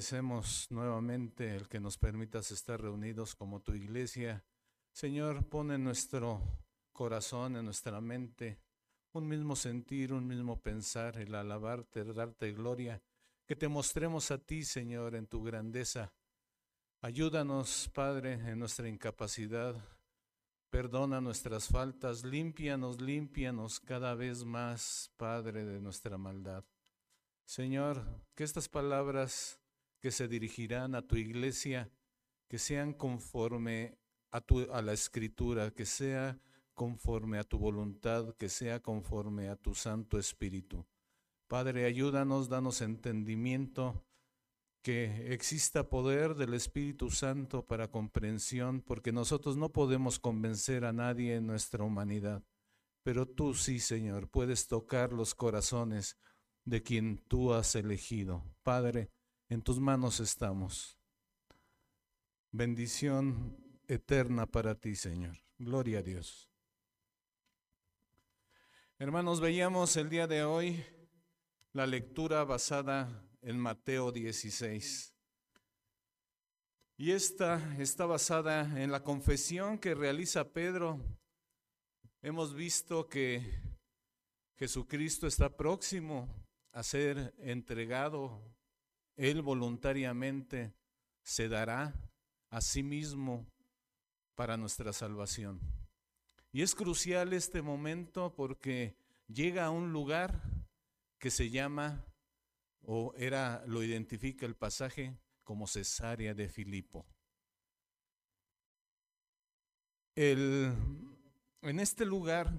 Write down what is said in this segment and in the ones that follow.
Agradecemos nuevamente el que nos permitas estar reunidos como tu iglesia. Señor, pone en nuestro corazón, en nuestra mente, un mismo sentir, un mismo pensar, el alabarte, el darte gloria, que te mostremos a ti, Señor, en tu grandeza. Ayúdanos, Padre, en nuestra incapacidad. Perdona nuestras faltas, límpianos, límpianos cada vez más, Padre, de nuestra maldad. Señor, que estas palabras que se dirigirán a tu iglesia, que sean conforme a, tu, a la escritura, que sea conforme a tu voluntad, que sea conforme a tu Santo Espíritu. Padre, ayúdanos, danos entendimiento, que exista poder del Espíritu Santo para comprensión, porque nosotros no podemos convencer a nadie en nuestra humanidad, pero tú sí, Señor, puedes tocar los corazones de quien tú has elegido. Padre, en tus manos estamos. Bendición eterna para ti, Señor. Gloria a Dios. Hermanos, veíamos el día de hoy la lectura basada en Mateo 16. Y esta está basada en la confesión que realiza Pedro. Hemos visto que Jesucristo está próximo a ser entregado, Él voluntariamente se dará a sí mismo para nuestra salvación. Y es crucial este momento porque llega a un lugar que se llama, o era, lo identifica el pasaje, como Cesarea de Filipo. El, en este lugar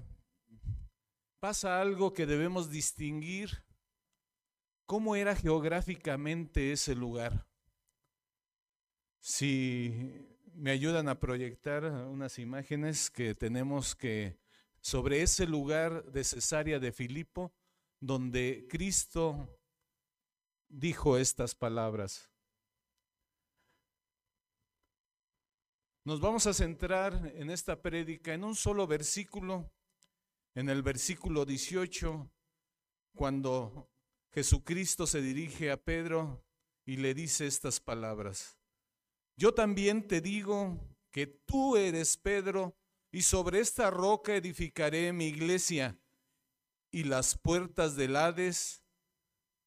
pasa algo que debemos distinguir ¿Cómo era geográficamente ese lugar? Si me ayudan a proyectar unas imágenes que tenemos que sobre ese lugar de Cesarea de Filipo, donde Cristo dijo estas palabras. Nos vamos a centrar en esta prédica en un solo versículo, en el versículo 18, cuando Jesucristo se dirige a Pedro y le dice estas palabras. Yo también te digo que tú eres Pedro y sobre esta roca edificaré mi iglesia y las puertas del Hades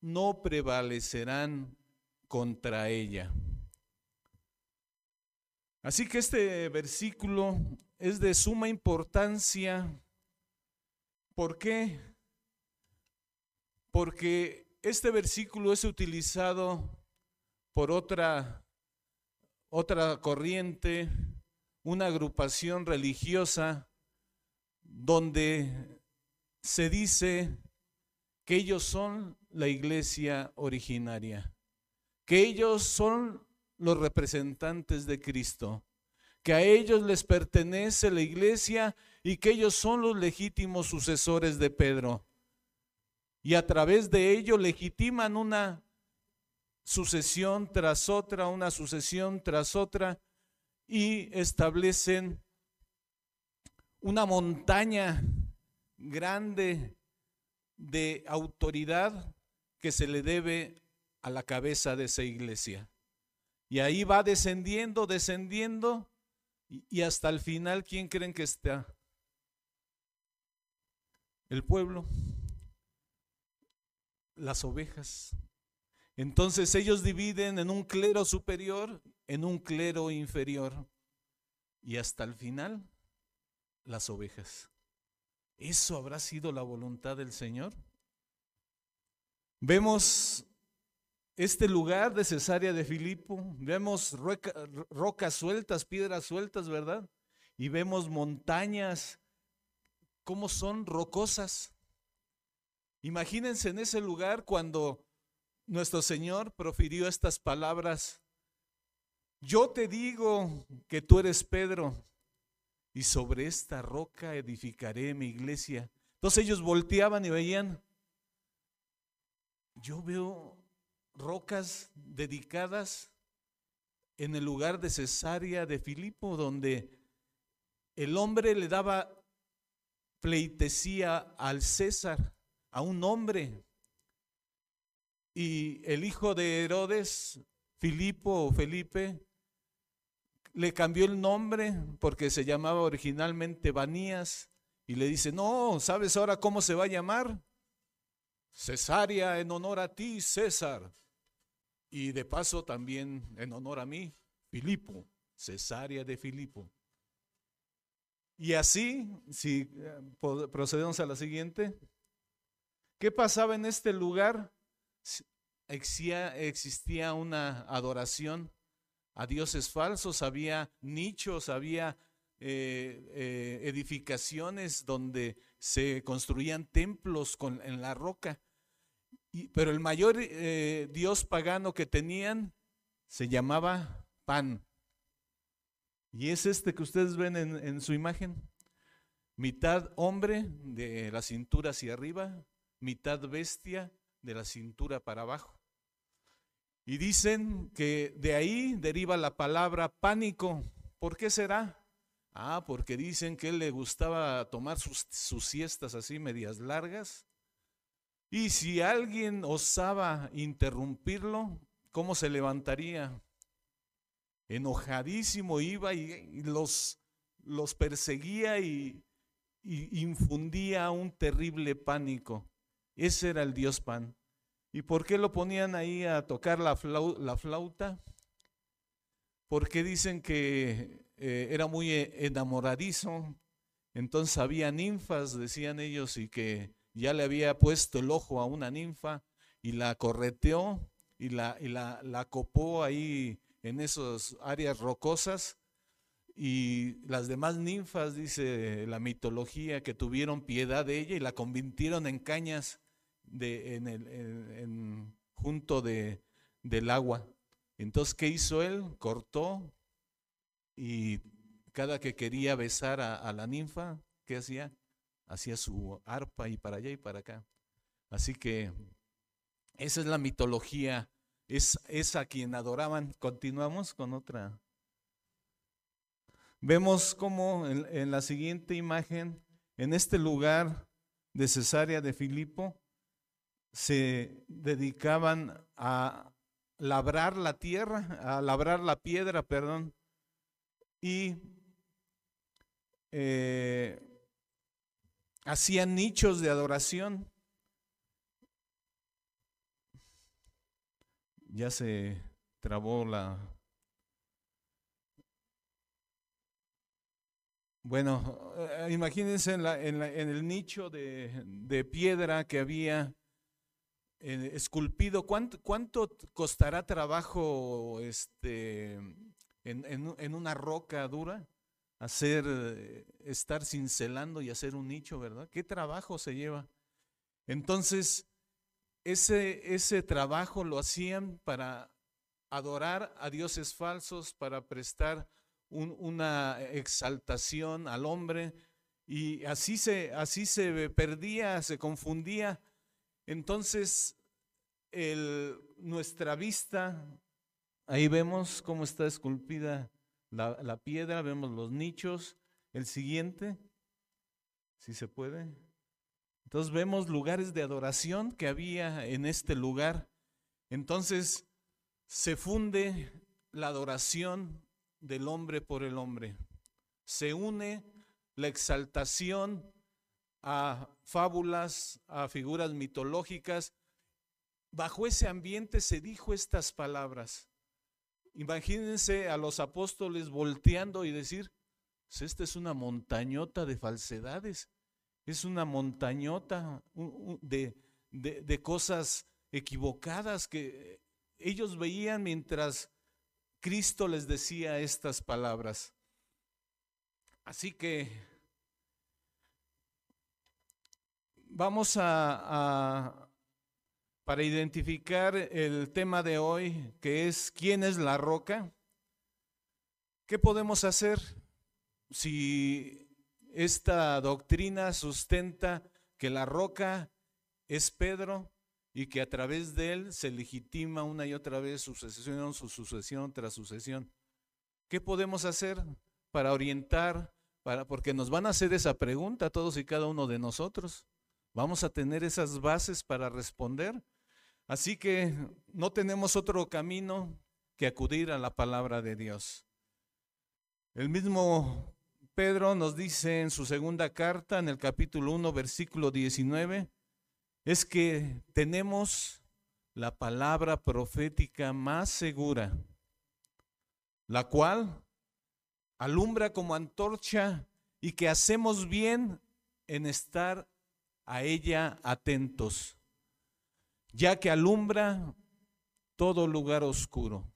no prevalecerán contra ella. Así que este versículo es de suma importancia. ¿Por qué? Porque este versículo es utilizado por otra, otra corriente, una agrupación religiosa, donde se dice que ellos son la iglesia originaria, que ellos son los representantes de Cristo, que a ellos les pertenece la iglesia y que ellos son los legítimos sucesores de Pedro y a través de ello legitiman una sucesión tras otra, una sucesión tras otra y establecen una montaña grande de autoridad que se le debe a la cabeza de esa iglesia. Y ahí va descendiendo, descendiendo, y hasta el final, ¿quién creen que está? El pueblo las ovejas. Entonces ellos dividen en un clero superior, en un clero inferior y hasta el final las ovejas. ¿Eso habrá sido la voluntad del Señor? Vemos este lugar de Cesarea de Filipo, vemos rocas sueltas, piedras sueltas, ¿verdad? Y vemos montañas, como son rocosas. Imagínense en ese lugar cuando nuestro Señor profirió estas palabras. Yo te digo que tú eres Pedro y sobre esta roca edificaré mi iglesia. Entonces ellos volteaban y veían, yo veo rocas dedicadas en el lugar de Cesarea de Filipo, donde el hombre le daba pleitesía al César a un hombre. y el hijo de Herodes, Filipo o Felipe, le cambió el nombre porque se llamaba originalmente Banías y le dice, no, ¿sabes ahora cómo se va a llamar? Cesárea en honor a ti, César. Y de paso también en honor a mí, Filipo, Cesárea de Filipo. Y así, si eh, procedemos a la siguiente, ¿qué pasaba en este lugar? Existía, una adoración a dioses falsos, había nichos, había eh, eh, edificaciones donde se construían templos en la roca. Pero el mayor eh, dios pagano que tenían se llamaba Pan. Y es este que ustedes ven en, en su imagen. Mitad hombre de la cintura hacia arriba, mitad bestia de la cintura para abajo. Y dicen que de ahí deriva la palabra pánico. ¿Por qué será? Ah, porque dicen que él le gustaba tomar sus, siestas así medias largas. Y si alguien osaba interrumpirlo, ¿cómo se levantaría? Enojadísimo iba y, los, los perseguía y, y infundía un terrible pánico. Ese era el Dios Pan. ¿Y por qué lo ponían ahí a tocar la, flauta? Porque dicen que eh, era muy eh, enamoradizo. Entonces había ninfas, decían ellos, y que ya le había puesto el ojo a una ninfa y la correteó y la, y la, la copó ahí en esas áreas rocosas. Y las demás ninfas, dice la mitología, que tuvieron piedad de ella y la convirtieron en cañas de, en el, en, junto de, del agua. Entonces, ¿qué hizo él? Cortó y cada que quería besar a, la ninfa, ¿qué hacía? Hacía su arpa y para allá y para acá. Así que esa es la mitología, es, a quien adoraban. Continuamos con otra. Vemos como en, en la siguiente imagen, en este lugar de Cesarea de Filipo, se dedicaban a labrar la tierra, a labrar la piedra, perdón, y eh, hacían nichos de adoración. Ya se trabó la... Bueno, eh, imagínense en, el nicho de piedra que había esculpido, ¿cuánto, ¿cuánto, costará trabajo este, en, en, una roca dura? Hacer, eh, estar cincelando y hacer un nicho, ¿verdad? ¿Qué trabajo se lleva? Entonces, ese, ese trabajo lo hacían para adorar a dioses falsos, para prestar una exaltación al hombre, y así se, así se perdía, se confundía entonces, nuestra vista, ahí vemos cómo está esculpida la, piedra, vemos los nichos. El siguiente, si se puede. Entonces vemos lugares de adoración que había en este lugar. Entonces se funde la adoración del hombre por el hombre. Se une la exaltación a fábulas, a figuras mitológicas. Bajo ese ambiente se dijo estas palabras. Imagínense a los apóstoles volteando y decir, pues esta es una montañota de falsedades, es una montañota de, de cosas equivocadas que ellos veían mientras Cristo les decía estas palabras. Así que vamos a, para identificar el tema de hoy, que es ¿quién es la roca? ¿Qué podemos hacer si esta doctrina sustenta que la roca es Pedro y que a través de él se legitima una y otra vez sucesión, su sucesión tras sucesión? ¿Qué podemos hacer para orientar, para, porque nos van a hacer esa pregunta todos y cada uno de nosotros? Vamos a tener esas bases para responder. Así que no tenemos otro camino que acudir a la palabra de Dios. El mismo Pedro nos dice en su segunda carta, en el capítulo 1, versículo 19, es que tenemos la palabra profética más segura, la cual alumbra como antorcha y que hacemos bien en estar a ella atentos, ya que alumbra todo lugar oscuro.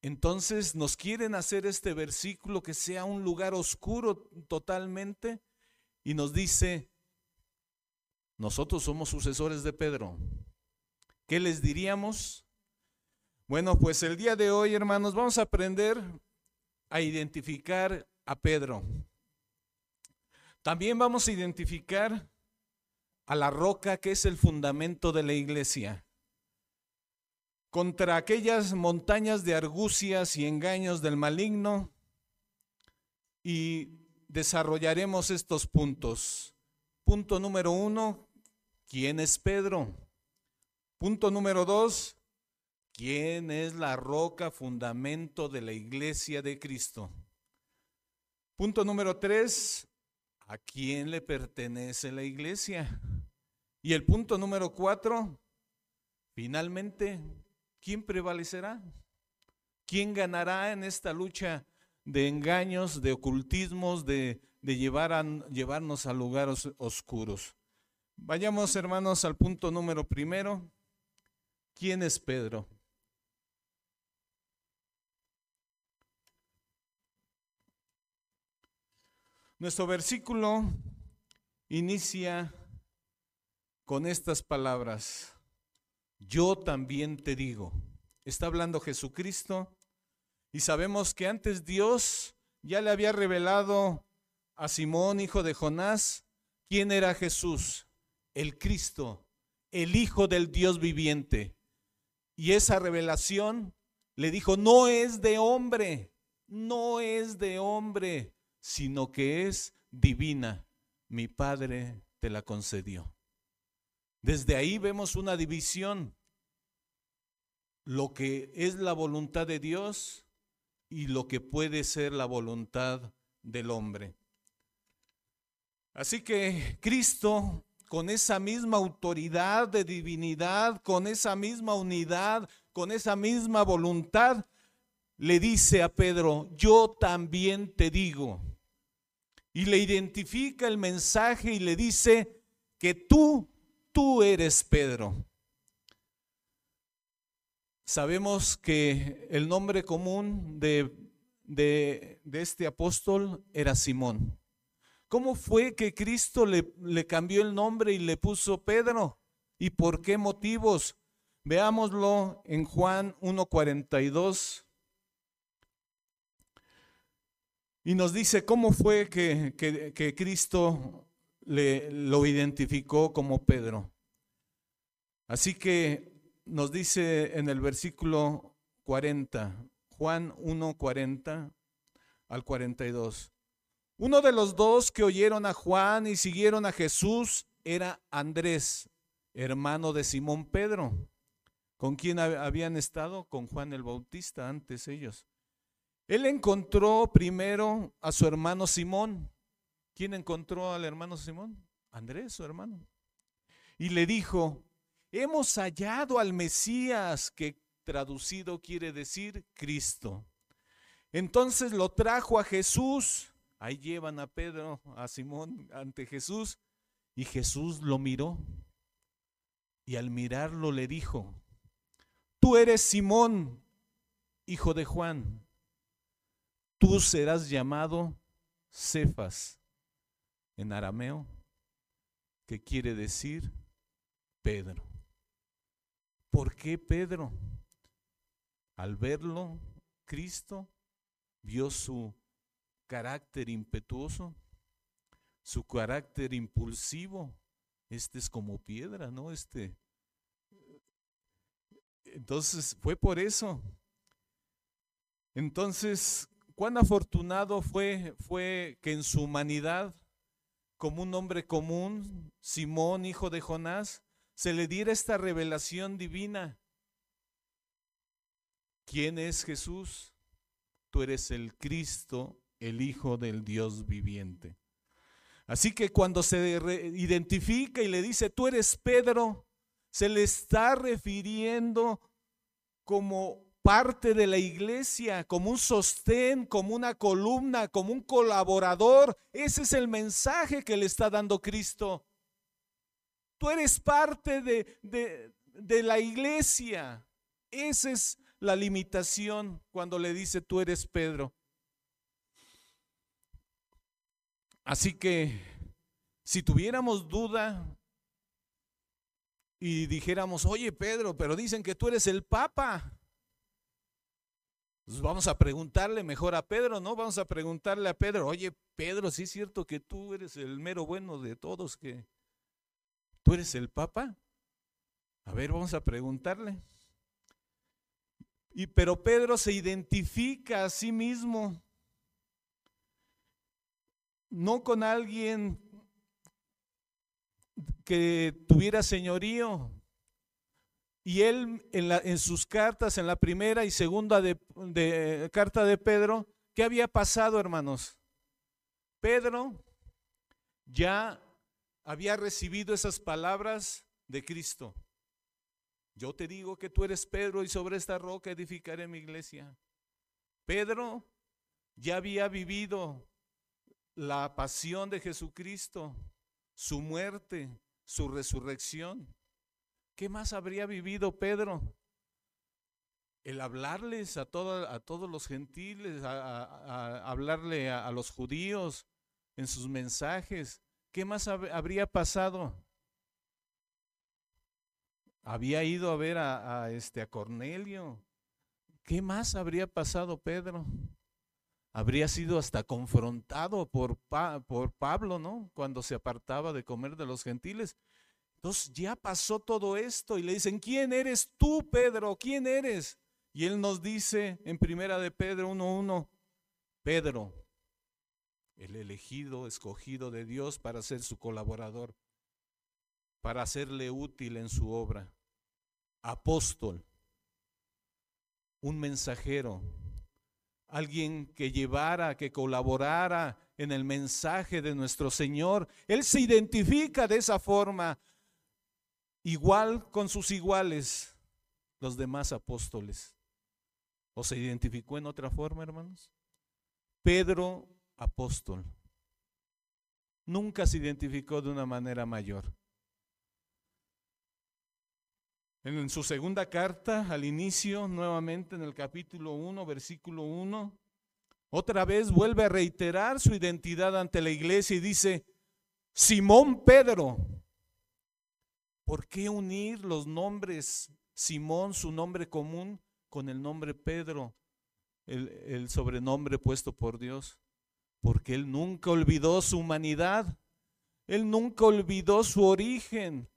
Entonces nos quieren hacer este versículo que sea un lugar oscuro totalmente y nos dice, nosotros somos sucesores de Pedro. ¿Qué les diríamos? Bueno, pues el día de hoy, hermanos, vamos a aprender a identificar a Pedro. También vamos a identificar a la roca que es el fundamento de la iglesia contra aquellas montañas de argucias y engaños del maligno y desarrollaremos estos puntos. Punto número uno, ¿quién es Pedro? Punto número dos, ¿quién es la roca fundamento de la iglesia de Cristo? Punto número tres, ¿a quién le pertenece la iglesia? Y el punto número cuatro, finalmente, ¿quién prevalecerá? ¿Quién ganará en esta lucha de engaños, de ocultismos, de, llevarnos a lugares oscuros? Vayamos, hermanos, al punto número primero. ¿Quién es Pedro? Nuestro versículo inicia con estas palabras yo también te digo. Está hablando Jesucristo y sabemos que antes Dios ya le había revelado a Simón, hijo de Jonás, quién era Jesús, el Cristo, el Hijo del Dios viviente. Y esa revelación le dijo, no es de hombre, no es de hombre, sino que es divina. Mi Padre te la concedió. Desde ahí vemos una división. Lo que es la voluntad de Dios y lo que puede ser la voluntad del hombre. Así que Cristo, con esa misma autoridad de divinidad, con esa misma unidad, con esa misma voluntad, le dice a Pedro, yo también te digo. Y le identifica el mensaje y le dice que tú tú eres Pedro. Sabemos que el nombre común de, de, este apóstol era Simón. ¿Cómo fue que Cristo le, le cambió el nombre y le puso Pedro? ¿Y por qué motivos? Veámoslo en Juan 1.42. Y nos dice cómo fue que, que, Cristo le, lo identificó como Pedro. Así que nos dice en el versículo 40, Juan 1, 40 al 42. Uno de los dos que oyeron a Juan y siguieron a Jesús era Andrés, hermano de Simón Pedro. ¿Con quién habían estado? Con Juan el Bautista antes ellos. Él encontró primero a su hermano Simón ¿Quién encontró al hermano Simón? Andrés, su hermano. Y le dijo, hemos hallado al Mesías, que traducido quiere decir Cristo. Entonces lo trajo a Jesús. Ahí llevan a Pedro, a Simón ante Jesús. Y Jesús lo miró. Y al mirarlo le dijo, tú eres Simón, hijo de Juan. Tú serás llamado Cefas en arameo, que quiere decir Pedro. ¿Por qué Pedro? Al verlo, Cristo vio su carácter impetuoso, su carácter impulsivo. Este es como piedra, ¿no? Este. Entonces, fue por eso. Entonces, cuán afortunado fue, fue que en su humanidad como un hombre común, Simón, hijo de Jonás, se le diera esta revelación divina. ¿Quién es Jesús? Tú eres el Cristo, el Hijo del Dios viviente. Así que cuando se identifica y le dice, tú eres Pedro, se le está refiriendo como parte de la iglesia, como un sostén, como una columna, como un colaborador. Ese es el mensaje que le está dando Cristo. Tú eres parte de, de, la iglesia. Esa es la limitación cuando le dice tú eres Pedro. Así que si tuviéramos duda y dijéramos, oye Pedro, pero dicen que tú eres el Papa. Vamos a preguntarle mejor a Pedro, ¿no? Vamos a preguntarle a Pedro, oye Pedro, ¿sí es cierto que tú eres el mero bueno de todos, que tú eres el Papa? A ver, vamos a preguntarle. Y pero Pedro se identifica a sí mismo, no con alguien que tuviera señorío, y él en, sus cartas, en la primera y segunda carta de Pedro, ¿qué había pasado, hermanos? Pedro ya había recibido esas palabras de Cristo. Yo te digo que tú eres Pedro y sobre esta roca edificaré mi iglesia. Pedro ya había vivido la pasión de Jesucristo, su muerte, su resurrección. ¿Qué más habría vivido Pedro? El hablarles a, a todos los gentiles, hablarle a, los judíos en sus mensajes. ¿Qué más habría pasado? Había ido a ver a, este, a Cornelio. ¿Qué más habría pasado Pedro? Habría sido hasta confrontado por, por Pablo, ¿no? Cuando se apartaba de comer de los gentiles. Entonces ya pasó todo esto y le dicen, ¿quién eres tú, Pedro? ¿Quién eres? Y él nos dice en primera de Pedro 1.1, Pedro, el elegido, escogido de Dios para ser su colaborador, para hacerle útil en su obra. Apóstol, un mensajero, alguien que llevara, que colaborara en el mensaje de nuestro Señor. Él se identifica de esa forma igual con sus iguales los demás apóstoles. ¿O se identificó en otra forma, hermanos? Pedro, apóstol. Nunca se identificó de una manera mayor. En su segunda carta, al inicio, nuevamente en el capítulo 1, versículo 1, otra vez vuelve a reiterar su identidad ante la iglesia y dice, Simón Pedro, ¿Por qué unir los nombres Simón, su nombre común, con el nombre Pedro, el, sobrenombre puesto por Dios? Porque Él nunca olvidó su humanidad, Él nunca olvidó su origen,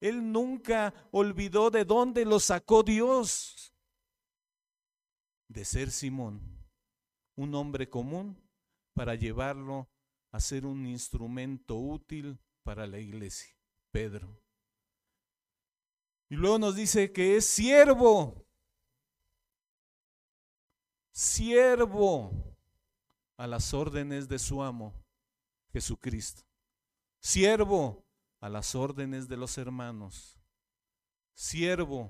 Él nunca olvidó de dónde lo sacó Dios. De ser Simón, un hombre común, para llevarlo a ser un instrumento útil para la iglesia. Pedro. Y luego nos dice que es siervo. Siervo a las órdenes de su amo, Jesucristo. Siervo a las órdenes de los hermanos. Siervo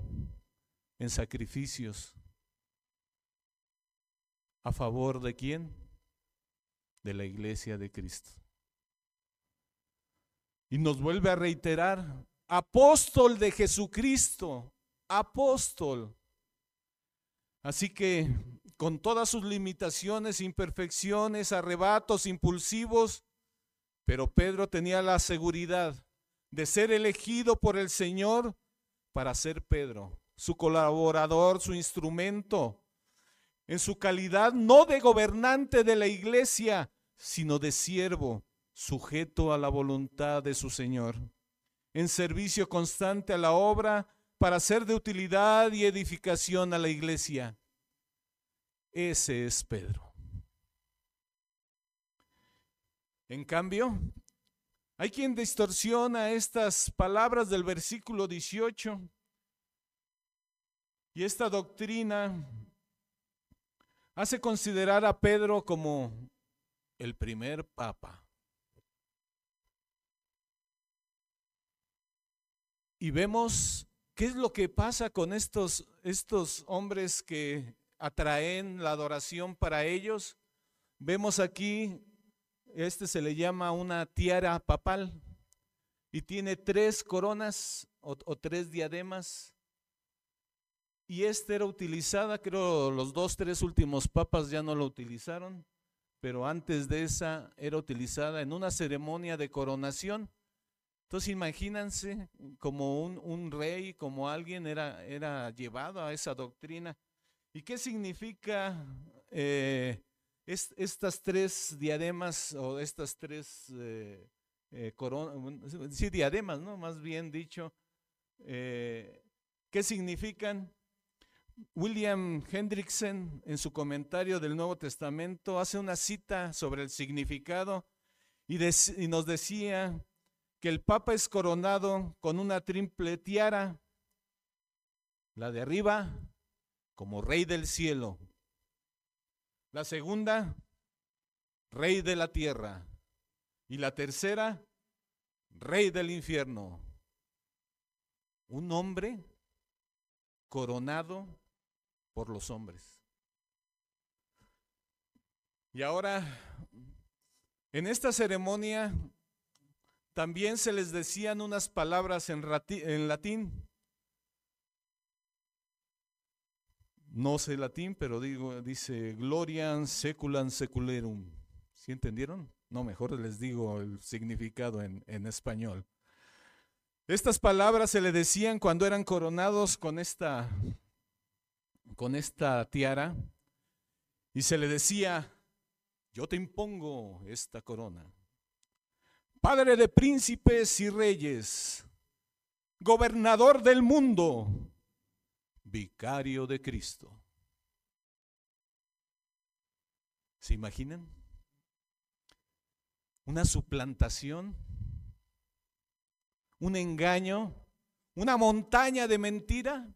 en sacrificios. ¿A favor de quién? De la iglesia de Cristo. Y nos vuelve a reiterar apóstol de Jesucristo, apóstol. Así que con todas sus limitaciones, imperfecciones, arrebatos impulsivos, pero Pedro tenía la seguridad de ser elegido por el Señor para ser Pedro, su colaborador, su instrumento, en su calidad no de gobernante de la iglesia, sino de siervo, sujeto a la voluntad de su Señor en servicio constante a la obra para ser de utilidad y edificación a la iglesia. Ese es Pedro. En cambio, Hay quien distorsiona estas palabras del versículo 18 y esta doctrina hace considerar a Pedro como el primer papa. Y vemos qué es lo que pasa con estos, estos hombres que atraen la adoración para ellos. Vemos aquí, este se le llama una tiara papal y tiene tres coronas o, tres diademas. Y esta era utilizada, creo los dos, tres últimos papas ya no lo utilizaron, pero antes de esa era utilizada en una ceremonia de coronación. Entonces imagínense como un, rey, como alguien era, llevado a esa doctrina. ¿Y qué significa eh, estas tres diademas o estas tres eh, eh, coronas? Sí, diademas, ¿no? Más bien dicho. ¿Qué significan? William Hendrickson en su comentario del Nuevo Testamento hace una cita sobre el significado y nos decía que el Papa es coronado con una triple tiara, la de arriba como rey del cielo, la segunda, rey de la tierra, y la tercera, rey del infierno. Un hombre coronado por los hombres. Y ahora, en esta ceremonia también se les decían unas palabras en, latín. No sé latín, pero digo, dice gloriam seculam seculerum. ¿Sí entendieron? No, mejor les digo el significado en, en español. Estas palabras se le decían cuando eran coronados con esta, con esta tiara y se le decía, yo te impongo esta corona. Padre de príncipes y reyes, gobernador del mundo, vicario de Cristo. ¿Se imaginan? Una suplantación, un engaño, una montaña de mentira.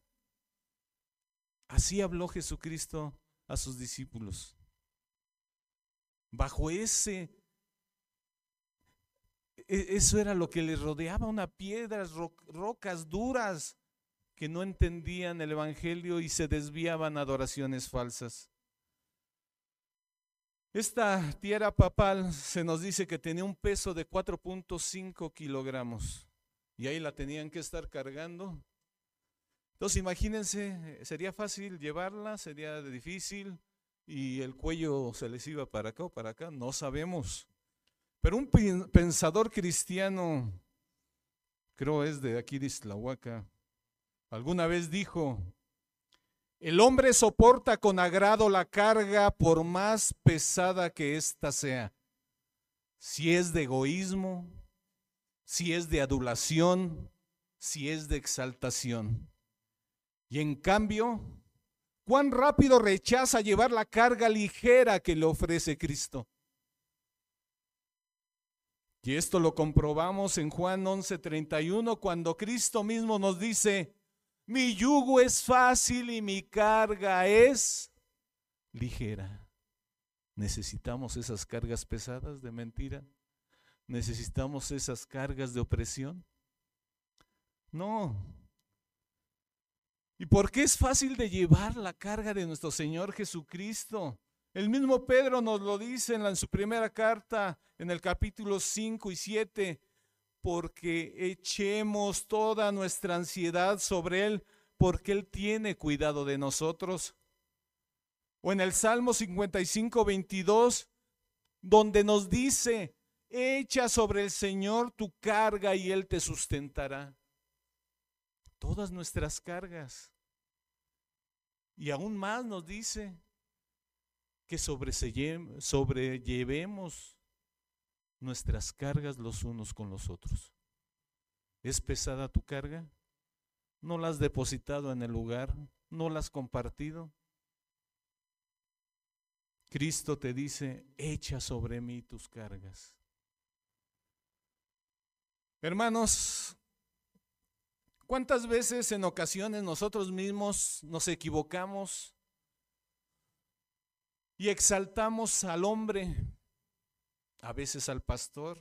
Así habló Jesucristo a sus discípulos. Bajo ese eso era lo que les rodeaba, una piedras, rocas duras que no entendían el Evangelio y se desviaban a adoraciones falsas. Esta tierra papal se nos dice que tenía un peso de 4.5 kilogramos y ahí la tenían que estar cargando. Entonces imagínense, sería fácil llevarla, sería difícil y el cuello se les iba para acá o para acá, no sabemos. Pero un pensador cristiano, creo es de aquí de Islahuaca, alguna vez dijo, el hombre soporta con agrado la carga por más pesada que ésta sea. Si es de egoísmo, si es de adulación, si es de exaltación. Y en cambio, cuán rápido rechaza llevar la carga ligera que le ofrece Cristo. Y esto lo comprobamos en Juan 11:31 cuando Cristo mismo nos dice, mi yugo es fácil y mi carga es ligera. ¿Necesitamos esas cargas pesadas de mentira? ¿Necesitamos esas cargas de opresión? No. ¿Y por qué es fácil de llevar la carga de nuestro Señor Jesucristo? El mismo Pedro nos lo dice en, su primera carta, en el capítulo 5 y 7, porque echemos toda nuestra ansiedad sobre Él, porque Él tiene cuidado de nosotros. O en el Salmo 55, 22, donde nos dice, echa sobre el Señor tu carga y Él te sustentará. Todas nuestras cargas. Y aún más nos dice, que sobrellevemos nuestras cargas los unos con los otros. ¿Es pesada tu carga? ¿No la has depositado en el lugar? ¿No la has compartido? Cristo te dice, echa sobre mí tus cargas. Hermanos, ¿cuántas veces en ocasiones nosotros mismos nos equivocamos y exaltamos al hombre, a veces al pastor,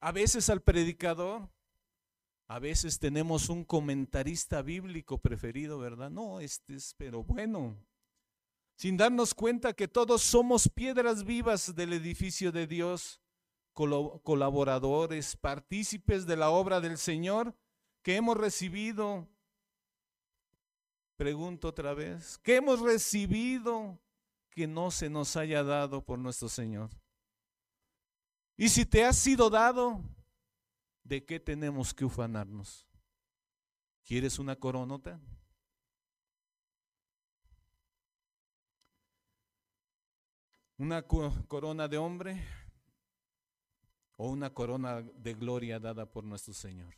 a veces al predicador? A veces tenemos un comentarista bíblico preferido, ¿verdad? No, este es, pero bueno, sin darnos cuenta que todos somos piedras vivas del edificio de Dios colaboradores, partícipes de la obra del Señor que hemos recibido. Pregunto otra vez, ¿qué hemos recibido que no se nos haya dado por nuestro Señor? Y si te ha sido dado, ¿de qué tenemos que ufanarnos? ¿Quieres una coronota? ¿Una corona de hombre? o una corona de gloria dada por nuestro Señor.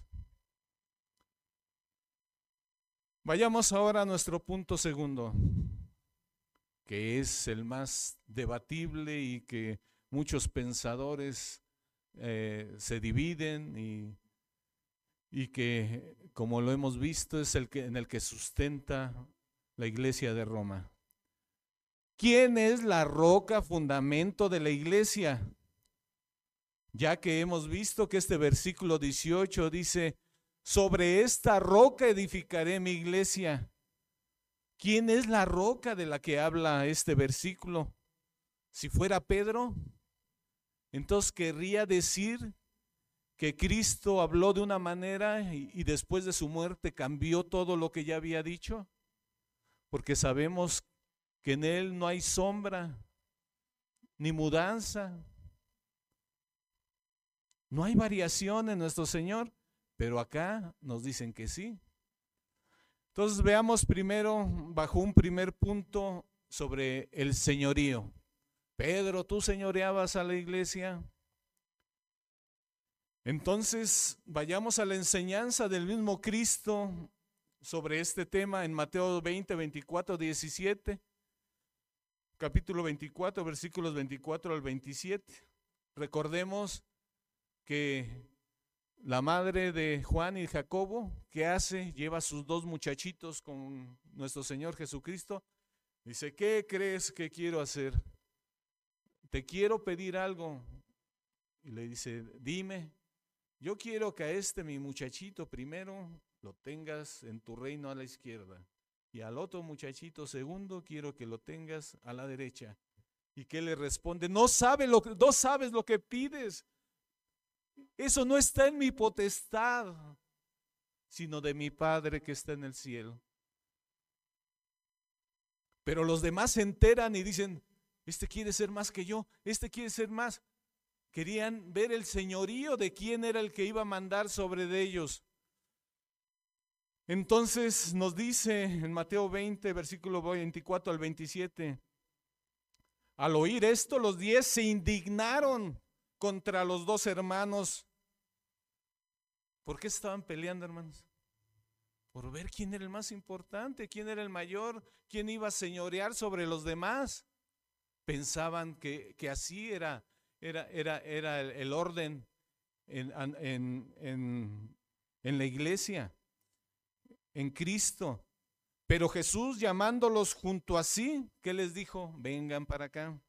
Vayamos ahora a nuestro punto segundo, que es el más debatible y que muchos pensadores eh, se dividen y, y, que, como lo hemos visto, es el que, en el que sustenta la iglesia de Roma. ¿Quién es la roca, fundamento de la iglesia? ya que hemos visto que este versículo 18 dice, sobre esta roca edificaré mi iglesia. ¿Quién es la roca de la que habla este versículo? Si fuera Pedro, entonces querría decir que Cristo habló de una manera y, después de su muerte cambió todo lo que ya había dicho, porque sabemos que en Él no hay sombra ni mudanza, no hay variación en nuestro Señor, pero acá nos dicen que sí. Entonces veamos primero, bajo un primer punto, sobre el señorío. Pedro, tú señoreabas a la iglesia. Entonces, vayamos a la enseñanza del mismo Cristo sobre este tema en Mateo 20, 24, 17, capítulo 24, versículos 24 al 27. Recordemos que la madre de Juan y Jacobo, ¿qué hace? Lleva a sus dos muchachitos con nuestro Señor Jesucristo. Dice, ¿qué crees que quiero hacer? Te quiero pedir algo. Y le dice, dime, yo quiero que a este mi muchachito primero lo tengas en tu reino a la izquierda. Y al otro muchachito segundo quiero que lo tengas a la derecha. ¿Y qué le responde? No, sabe lo, no sabes lo que pides. Eso no está en mi potestad, sino de mi Padre que está en el cielo. Pero los demás se enteran y dicen, este quiere ser más que yo, este quiere ser más. Querían ver el señorío de quién era el que iba a mandar sobre de ellos. Entonces nos dice en Mateo 20, versículo 24 al 27, al oír esto los diez se indignaron contra los dos hermanos. ¿Por qué estaban peleando, hermanos? Por ver quién era el más importante, quién era el mayor, quién iba a señorear sobre los demás. Pensaban que, que así era, era, era, era el, orden en, en, en, en la iglesia, en Cristo. Pero Jesús llamándolos junto a sí, ¿qué les dijo? Vengan para acá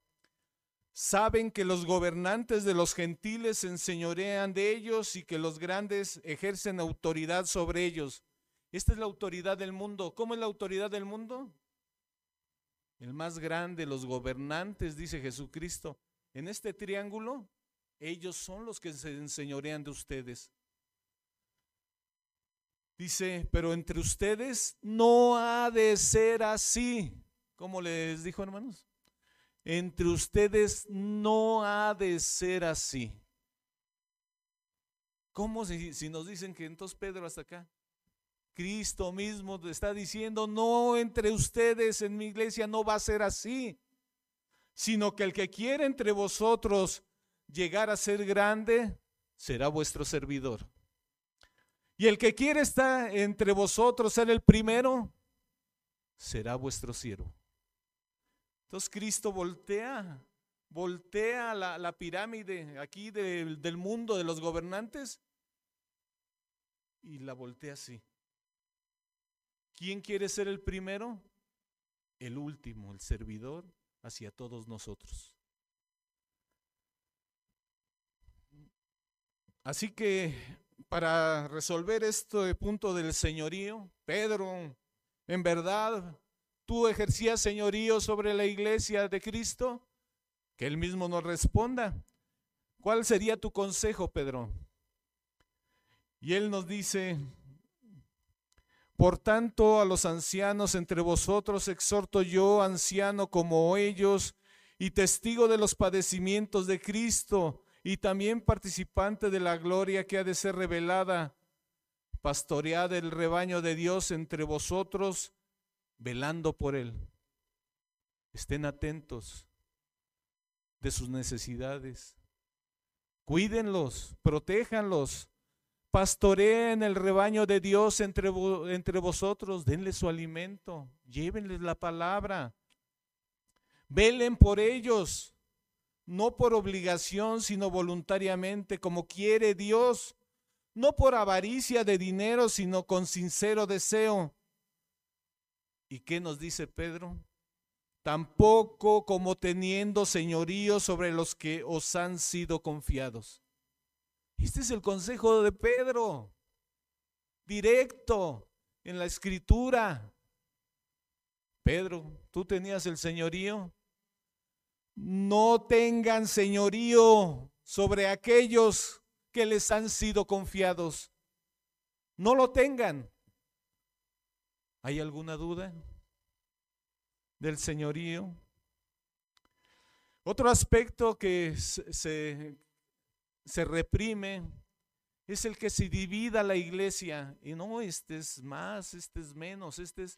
saben que los gobernantes de los gentiles se enseñorean de ellos y que los grandes ejercen autoridad sobre ellos. Esta es la autoridad del mundo. ¿Cómo es la autoridad del mundo? El más grande, los gobernantes, dice Jesucristo. En este triángulo, ellos son los que se enseñorean de ustedes. Dice, pero entre ustedes no ha de ser así. ¿Cómo les dijo, hermanos? Entre ustedes no ha de ser así. ¿Cómo si, si, nos dicen que entonces Pedro hasta acá? Cristo mismo está diciendo, no entre ustedes en mi iglesia no va a ser así, sino que el que quiere entre vosotros llegar a ser grande será vuestro servidor. Y el que quiere estar entre vosotros ser el primero será vuestro siervo. Entonces Cristo voltea, voltea la, pirámide aquí del mundo de los gobernantes y la voltea así. ¿Quién quiere ser el primero? El último, el servidor hacia todos nosotros. Así que para resolver este punto del señorío, Pedro, en verdad, tú ejercías señorío sobre la iglesia de Cristo, que él mismo nos responda. ¿Cuál sería tu consejo, Pedro? Y él nos dice, por tanto, a los ancianos entre vosotros exhorto yo, anciano como ellos, y testigo de los padecimientos de Cristo, y también participante de la gloria que ha de ser revelada, pastoread el rebaño de Dios entre vosotros, velando por él. Estén atentos de sus necesidades. Cuídenlos, protéjanlos, pastoreen el rebaño de Dios entre, entre vosotros, denle su alimento, llévenles la palabra, velen por ellos, no por obligación, sino voluntariamente, como quiere Dios, no por avaricia de dinero, sino con sincero deseo. ¿Y qué nos dice Pedro? Tampoco como teniendo señorío sobre los que os han sido confiados este es el consejo de Pedro, directo en la escritura. Pedro, tú tenías el señorío. No tengan señorío sobre aquellos que les han sido confiados. No lo tengan. ¿Hay alguna duda del señorío? Otro aspecto que se, se reprime es el que se divida la iglesia. Y no, este es más, este es menos, este es...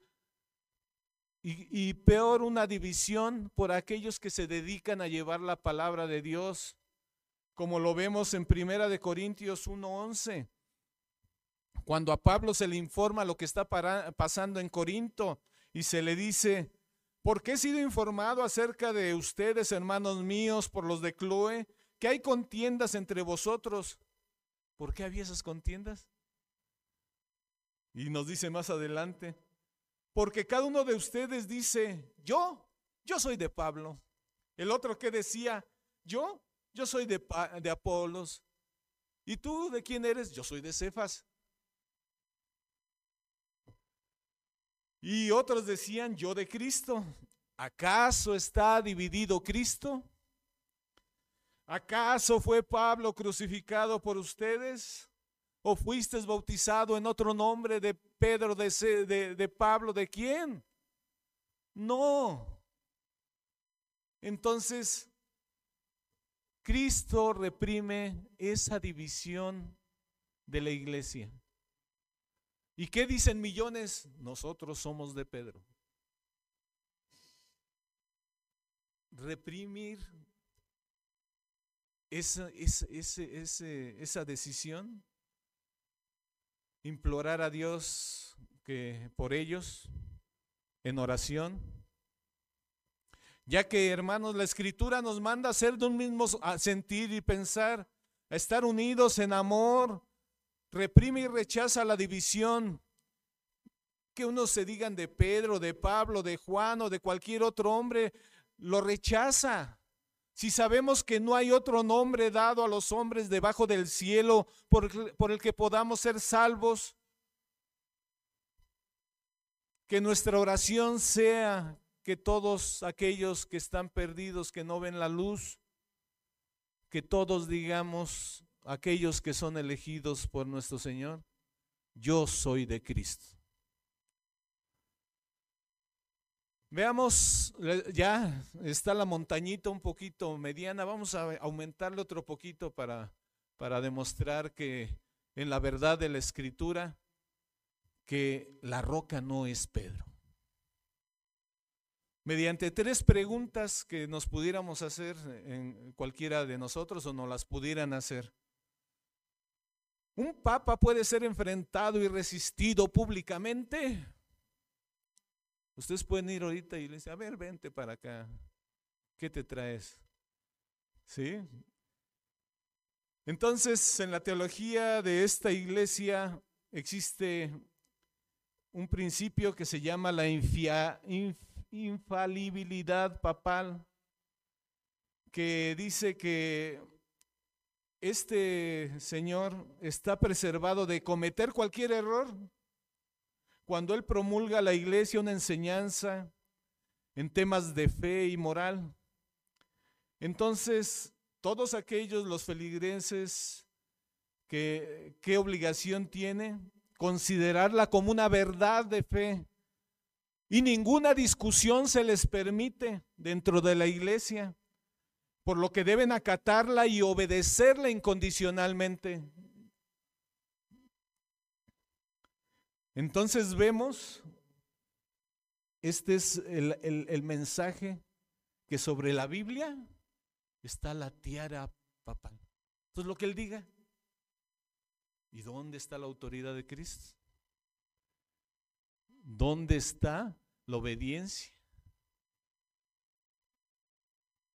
Y, peor una división por aquellos que se dedican a llevar la palabra de Dios, como lo vemos en Primera de Corintios 1:11. Cuando a Pablo se le informa lo que está pasando en Corinto y se le dice, ¿por qué he sido informado acerca de ustedes, hermanos míos, por los de Chloe? que hay contiendas entre vosotros. ¿Por qué había esas contiendas? Y nos dice más adelante, porque cada uno de ustedes dice, yo, yo soy de Pablo. El otro que decía, yo, yo soy de, de Apolos. ¿Y tú de quién eres? Yo soy de Cefas. Y otros decían, yo de Cristo. ¿Acaso está dividido Cristo? ¿Acaso fue Pablo crucificado por ustedes? ¿O fuiste bautizado en otro nombre de Pedro, de, de, Pablo, de quién? No. Entonces, Cristo reprime esa división de la iglesia. ¿Y qué dicen millones? Nosotros somos de Pedro. Reprimir esa, esa decisión, implorar a Dios que por ellos en oración, ya que hermanos, la escritura nos manda a ser de un mismo sentir y pensar, a estar unidos en amor, reprime y rechaza la división. Que unos se digan de Pedro, de Pablo, de Juan o de cualquier otro hombre, lo rechaza. Si sabemos que no hay otro nombre dado a los hombres debajo del cielo por, el que podamos ser salvos, que nuestra oración sea que todos aquellos que están perdidos, que no ven la luz, que todos digamos, aquellos que son elegidos por nuestro Señor, yo soy de Cristo. Veamos, ya está la montañita un poquito mediana, vamos a aumentarle otro poquito para, para demostrar que en la verdad de la escritura, que la roca no es Pedro. Mediante tres preguntas que nos pudiéramos hacer en cualquiera de nosotros o nos las pudieran hacer. ¿Un papa puede ser enfrentado y resistido públicamente? Ustedes pueden ir ahorita y le dicen, a ver, vente para acá. ¿Qué te traes? ¿Sí? Entonces, en la teología de esta iglesia, existe un principio que se llama la infalibilidad papal, que dice que este señor está preservado de cometer cualquier error. Cuando él promulga a la iglesia una enseñanza en temas de fe y moral, entonces todos aquellos, los feligreses, que, ¿qué obligación tiene? Considerarla como una verdad de fe. Y ninguna discusión se les permite dentro de la iglesia por lo que deben acatarla y obedecerla incondicionalmente. Entonces vemos, este es el, mensaje que sobre la Biblia está la tiara papal. Entonces lo que él diga. ¿Y dónde está la autoridad de Cristo? ¿Dónde está la obediencia?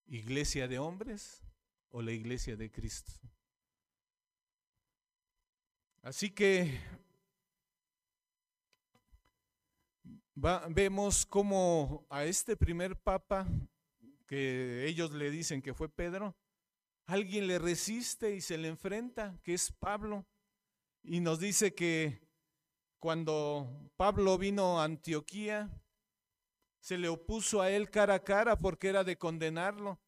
Iglesia de hombres o la iglesia de Cristo. Así que vemos como a este primer papa, que ellos le dicen que fue Pedro, alguien le resiste y se le enfrenta, que es Pablo, y nos dice que cuando Pablo vino a Antioquía, se le opuso a él cara a cara porque era de condenarlo.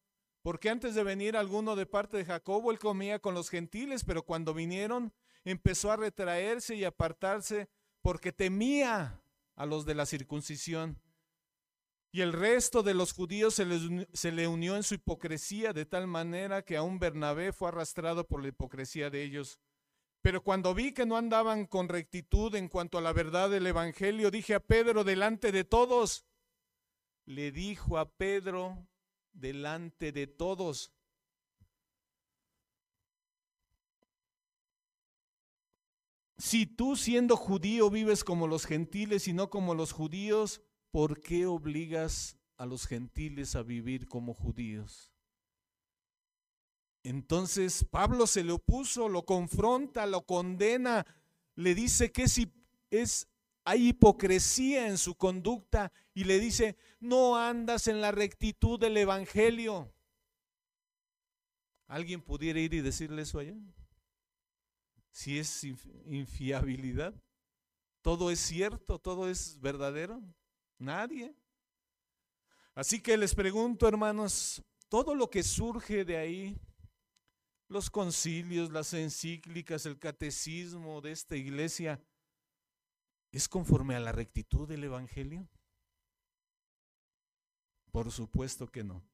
Porque antes de venir alguno de parte de Jacobo, él comía con los gentiles, pero cuando vinieron empezó a retraerse y apartarse porque temía a los de la circuncisión. Y el resto de los judíos se, se, le unió en su hipocresía de tal manera que aún Bernabé fue arrastrado por la hipocresía de ellos. Pero cuando vi que no andaban con rectitud en cuanto a la verdad del Evangelio, dije a Pedro delante de todos, le dijo a Pedro delante de todos, si tú siendo judío vives como los gentiles y no como los judíos, ¿por qué obligas a los gentiles a vivir como judíos? Entonces Pablo se le opuso, lo confronta, lo condena, le dice que si es hay hipocresía en su conducta y le dice, no andas en la rectitud del Evangelio. ¿Alguien pudiera ir y decirle eso allá? Si es infiabilidad, todo es cierto, todo es verdadero. Nadie. Así que les pregunto, hermanos, todo lo que surge de ahí, los concilios, las encíclicas, el catecismo de esta iglesia, ¿Es conforme a la rectitud del Evangelio? Por supuesto que no.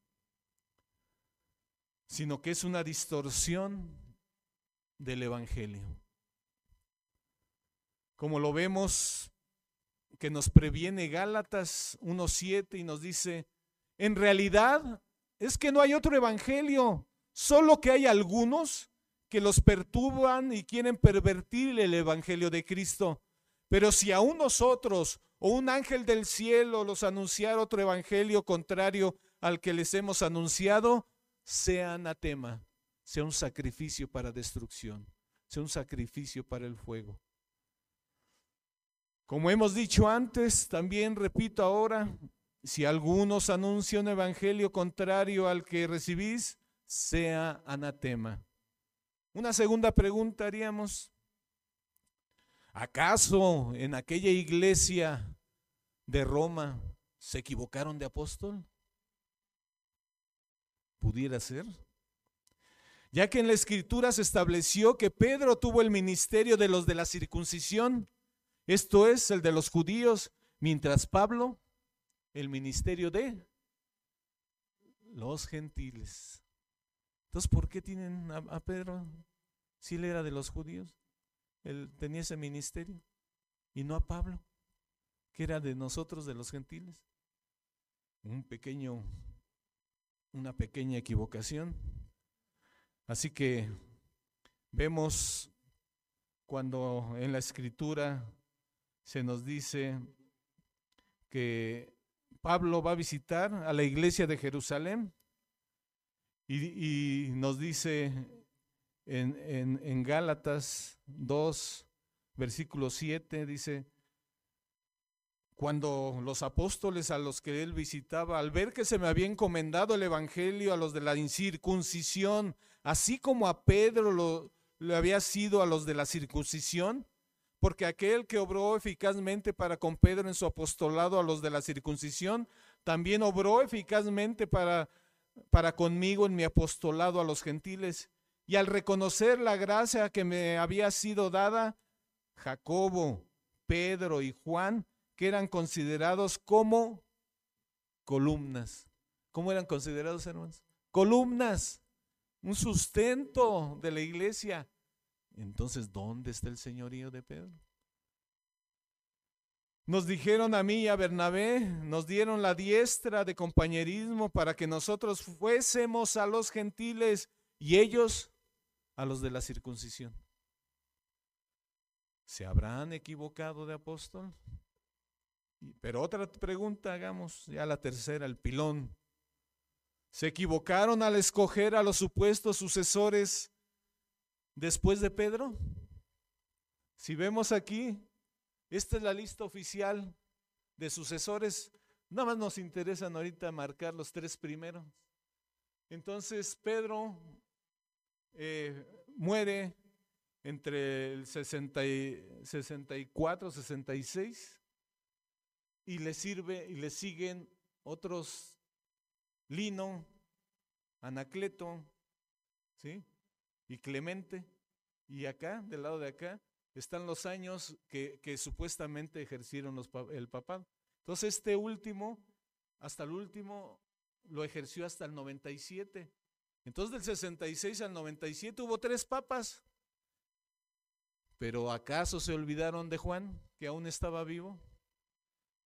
Sino que es una distorsión del Evangelio. Como lo vemos que nos previene Gálatas 1.7 y nos dice, en realidad es que no hay otro Evangelio, solo que hay algunos que los perturban y quieren pervertir el Evangelio de Cristo. Pero si aún nosotros o un ángel del cielo los anunciara otro evangelio contrario al que les hemos anunciado, sea anatema, sea un sacrificio para destrucción, sea un sacrificio para el fuego. Como hemos dicho antes, también repito ahora, si algunos anuncia un evangelio contrario al que recibís, sea anatema. Una segunda pregunta haríamos, ¿Acaso en aquella iglesia de Roma se equivocaron de apóstol? Pudiera ser. Ya que en la escritura se estableció que Pedro tuvo el ministerio de los de la circuncisión, esto es el de los judíos, mientras Pablo el ministerio de los gentiles. Entonces, ¿por qué tienen a, Pedro si él era de los judíos? Él tenía ese ministerio y no a Pablo, que era de nosotros, de los gentiles. Un pequeño, una pequeña equivocación. Así que vemos cuando en la escritura se nos dice que Pablo va a visitar a la iglesia de Jerusalén y, y nos dice en, en, Gálatas 2, versículo 7 dice, cuando los apóstoles a los que él visitaba, al ver que se me había encomendado el Evangelio a los de la incircuncisión, así como a Pedro lo, le había sido a los de la circuncisión, porque aquel que obró eficazmente para con Pedro en su apostolado a los de la circuncisión, también obró eficazmente para, para conmigo en mi apostolado a los gentiles. Y al reconocer la gracia que me había sido dada, Jacobo, Pedro y Juan, que eran considerados como columnas. ¿Cómo eran considerados, hermanos? Columnas, un sustento de la iglesia. Entonces, ¿dónde está el señorío de Pedro? Nos dijeron a mí y a Bernabé, nos dieron la diestra de compañerismo para que nosotros fuésemos a los gentiles y ellos a los de la circuncisión. ¿Se habrán equivocado de apóstol? Pero otra pregunta hagamos, ya la tercera, el pilón. ¿Se equivocaron al escoger a los supuestos sucesores después de Pedro? Si vemos aquí, esta es la lista oficial de sucesores. Nada más nos interesan ahorita marcar los tres primeros. Entonces Pedro eh, muere entre el 60 y 64, 66 y le sirve y le siguen otros Lino, Anacleto, ¿sí? Y Clemente. Y acá, del lado de acá, están los años que, supuestamente ejercieron los, el papado. Entonces este último, hasta el último, lo ejerció hasta el 97. Entonces del 66 al 97 hubo tres papas. Pero ¿acaso se olvidaron de Juan, que aún estaba vivo?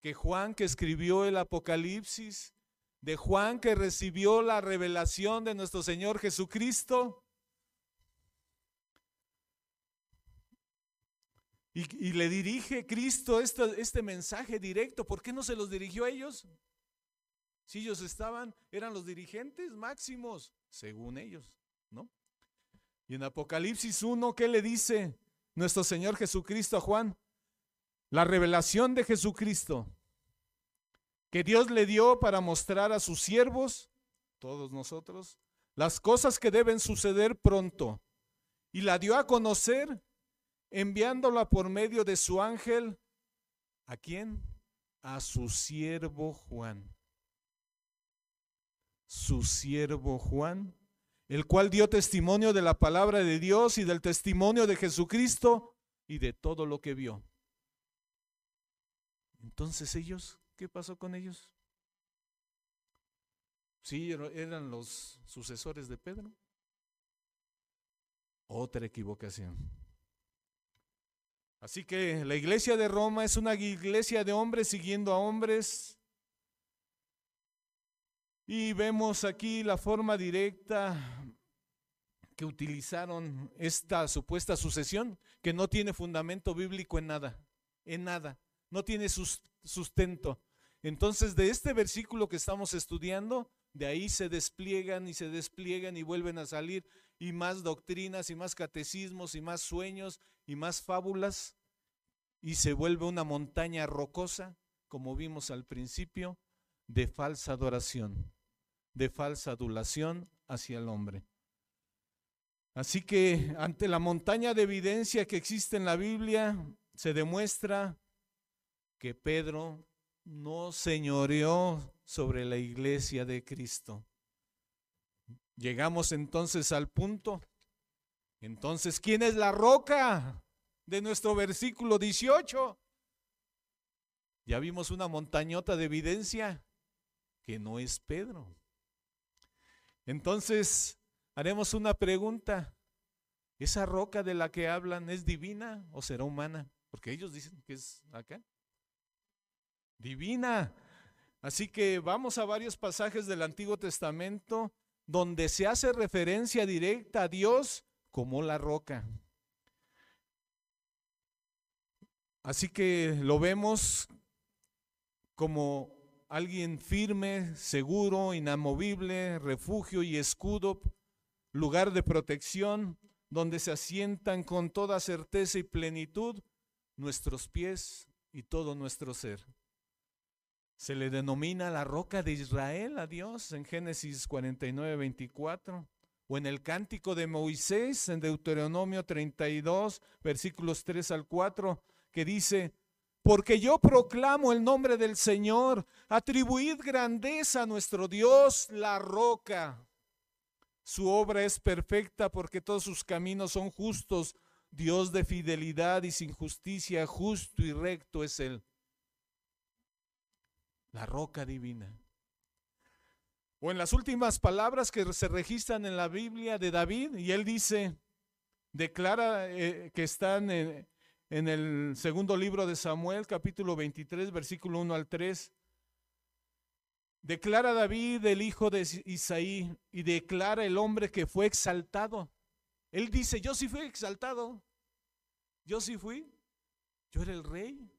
que Juan que escribió el Apocalipsis, de Juan que recibió la revelación de nuestro Señor Jesucristo. Y, le dirige Cristo este, este mensaje directo. ¿Por qué no se los dirigió a ellos? Si ellos estaban, eran los dirigentes máximos, según ellos, ¿no? Y en Apocalipsis 1, ¿qué le dice nuestro Señor Jesucristo a Juan? La revelación de Jesucristo que Dios le dio para mostrar a sus siervos, todos nosotros, las cosas que deben suceder pronto. Y la dio a conocer enviándola por medio de su ángel. ¿A quién? A su siervo Juan. Su siervo Juan, el cual dio testimonio de la palabra de Dios y del testimonio de Jesucristo y de todo lo que vio. Entonces ellos, ¿qué pasó con ellos? Sí, eran los sucesores de Pedro. Otra equivocación. Así que la iglesia de Roma es una iglesia de hombres siguiendo a hombres. Y vemos aquí la forma directa que utilizaron esta supuesta sucesión, que no tiene fundamento bíblico en nada, en nada no tiene sustento. Entonces, de este versículo que estamos estudiando, de ahí se despliegan y se despliegan y vuelven a salir y más doctrinas y más catecismos y más sueños y más fábulas y se vuelve una montaña rocosa, como vimos al principio, de falsa adoración, de falsa adulación hacia el hombre. Así que ante la montaña de evidencia que existe en la Biblia, se demuestra que Pedro no señoreó sobre la iglesia de Cristo. Llegamos entonces al punto. Entonces, ¿quién es la roca de nuestro versículo 18? Ya vimos una montañota de evidencia que no es Pedro. Entonces, haremos una pregunta. ¿Esa roca de la que hablan es divina o será humana? Porque ellos dicen que es acá divina. Así que vamos a varios pasajes del Antiguo Testamento donde se hace referencia directa a Dios como la roca. Así que lo vemos como alguien firme, seguro, inamovible, refugio y escudo, lugar de protección, donde se asientan con toda certeza y plenitud nuestros pies y todo nuestro ser. Se le denomina la roca de Israel a Dios en Génesis 49, 24, o en el cántico de Moisés en Deuteronomio 32, versículos 3 al 4, que dice, porque yo proclamo el nombre del Señor, atribuid grandeza a nuestro Dios, la roca. Su obra es perfecta porque todos sus caminos son justos. Dios de fidelidad y sin justicia, justo y recto es Él. La roca divina. O en las últimas palabras que se registran en la Biblia de David, y él dice, declara eh, que están en, en el segundo libro de Samuel, capítulo 23, versículo 1 al 3. Declara David el hijo de Isaí y declara el hombre que fue exaltado. Él dice, yo sí fui exaltado. Yo sí fui. Yo era el rey.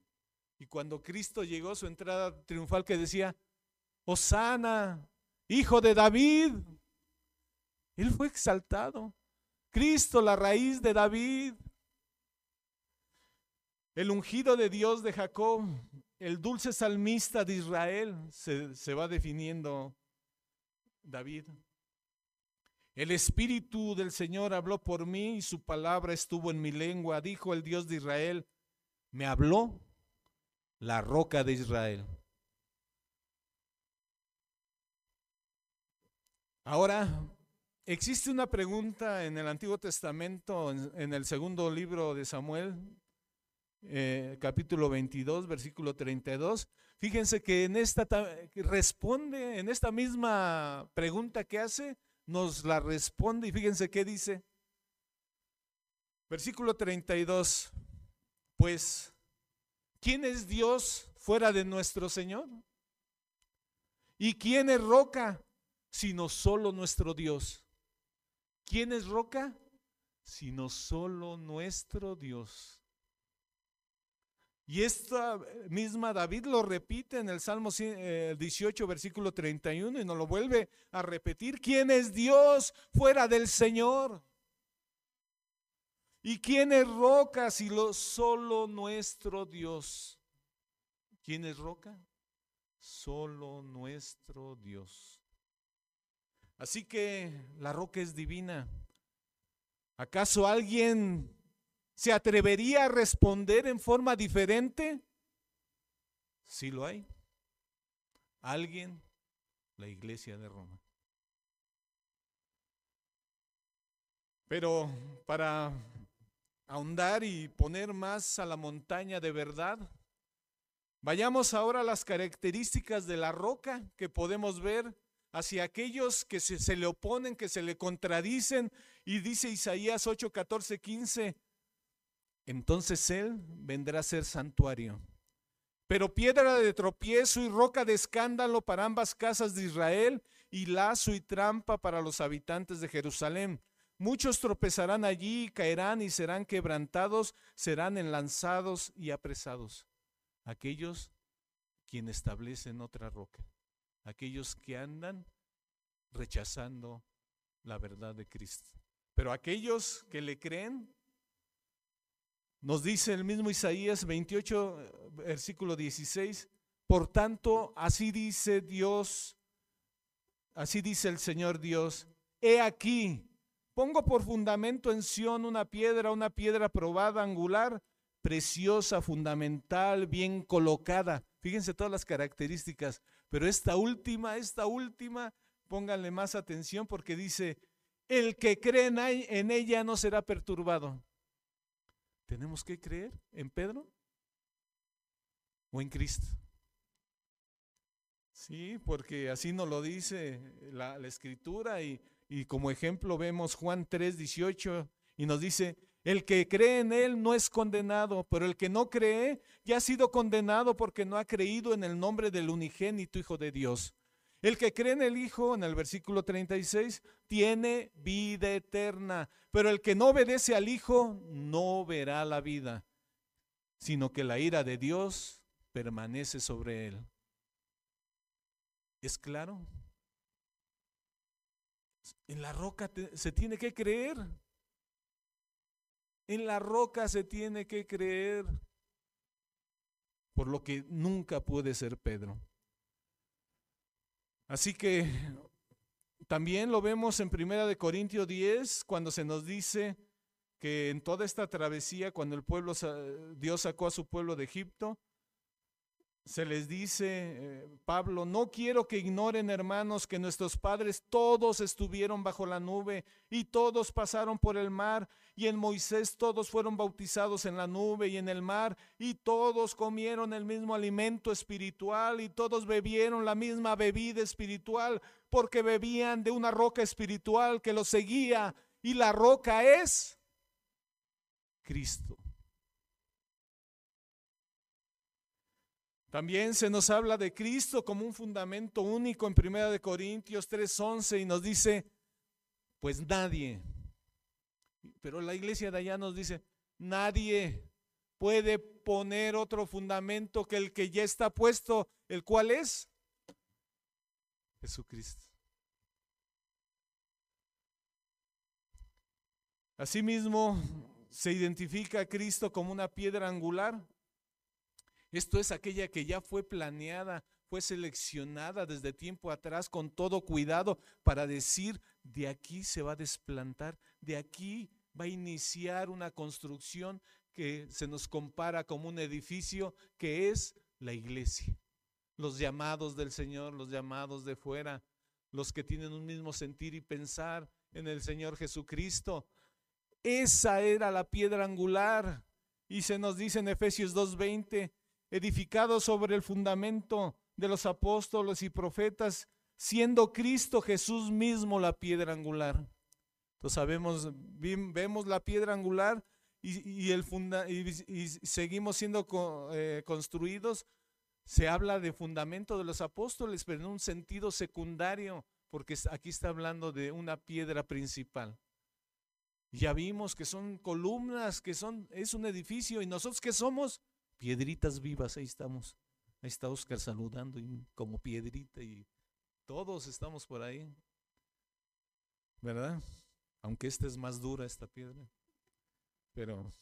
Y cuando Cristo llegó su entrada triunfal que decía, Osana, hijo de David, él fue exaltado. Cristo, la raíz de David el ungido de Dios de Jacob, el dulce salmista de Israel, se, va definiendo David. El Espíritu del Señor habló por mí y su palabra estuvo en mi lengua, dijo el Dios de Israel, me habló la roca de Israel. Ahora, existe una pregunta en el Antiguo Testamento, en el segundo libro de Samuel, eh, capítulo 22, versículo 32. Fíjense que en esta responde, en esta misma pregunta que hace, nos la responde y fíjense qué dice. Versículo 32. Pues, ¿quién es Dios fuera de nuestro Señor? ¿Y quién es roca sino solo nuestro Dios? ¿Quién es roca? Sino solo nuestro Dios. Y esta misma David lo repite en el Salmo 18, eh, versículo 31, y nos lo vuelve a repetir. ¿Quién es Dios fuera del Señor? ¿Y quién es roca si lo solo nuestro Dios? ¿Quién es roca? Solo nuestro Dios. Así que la roca es divina. ¿Acaso alguien ¿Se atrevería a responder en forma diferente? Sí lo hay. Alguien, la iglesia de Roma. Pero para ahondar y poner más a la montaña de verdad, vayamos ahora a las características de la roca que podemos ver hacia aquellos que se, se le oponen, que se le contradicen. Y dice Isaías 8, 14, 15, entonces Él vendrá a ser santuario. Pero piedra de tropiezo y roca de escándalo para ambas casas de Israel y lazo y trampa para los habitantes de Jerusalén. Muchos tropezarán allí, caerán y serán quebrantados, serán enlanzados y apresados. Aquellos quienes establecen otra roca, aquellos que andan rechazando la verdad de Cristo. Pero aquellos que le creen nos dice el mismo Isaías 28, versículo 16, por tanto, así dice Dios, así dice el Señor Dios, he aquí, pongo por fundamento en Sión una piedra, una piedra probada, angular, preciosa, fundamental, bien colocada. Fíjense todas las características, pero esta última, esta última, pónganle más atención porque dice, el que cree en ella no será perturbado. ¿Tenemos que creer en Pedro o en Cristo? Sí, porque así nos lo dice la, escritura y, y, como ejemplo vemos Juan 3, 18 y nos dice, el que cree en Él no es condenado, pero el que no cree ya ha sido condenado porque no ha creído en el nombre del unigénito Hijo de Dios. El que cree en el Hijo, en el versículo 36, tiene vida eterna, pero el que no obedece al Hijo no verá la vida, sino que la ira de Dios permanece sobre él. ¿Es claro? En la roca se tiene que creer. En la roca se tiene que creer. por lo que nunca puede ser Pedro. Así que también lo vemos en Primera de Corintios 10 cuando se nos dice que en toda esta travesía cuando el pueblo Dios sacó a su pueblo de Egipto, se les dice, eh, Pablo, no quiero que ignoren hermanos que nuestros padres todos estuvieron bajo la nube y todos pasaron por el mar y en Moisés todos fueron bautizados en la nube y en el mar y todos comieron el mismo alimento espiritual y todos bebieron la misma bebida espiritual porque bebían de una roca espiritual que los seguía y la roca es Cristo. También se nos habla de Cristo como un fundamento único en 1 Corintios 3:11 y nos dice, pues nadie, pero la iglesia de allá nos dice, nadie puede poner otro fundamento que el que ya está puesto, el cual es Jesucristo. Asimismo, se identifica a Cristo como una piedra angular esto es aquella que ya fue planeada, fue seleccionada desde tiempo atrás con todo cuidado para decir, de aquí se va a desplantar, de aquí va a iniciar una construcción que se nos compara como un edificio que es la iglesia. Los llamados del Señor, los llamados de fuera, los que tienen un mismo sentir y pensar en el Señor Jesucristo. Esa era la piedra angular. Y se nos dice en Efesios 2.20, edificado sobre el fundamento de los apóstoles y profetas, siendo Cristo Jesús mismo la piedra angular. Entonces sabemos, vemos la piedra angular y, el funda, y, seguimos siendo eh, construidos. Se habla de fundamento de los apóstoles, pero en un sentido secundario, porque aquí está hablando de una piedra principal. Ya vimos que son columnas, que son, es un edificio, y nosotros que somos piedritas vivas, ahí estamos. Ahí está Oscar saludando como piedrita y todos estamos por ahí. ¿Verdad? Aunque esta es más dura, esta piedra. Pero...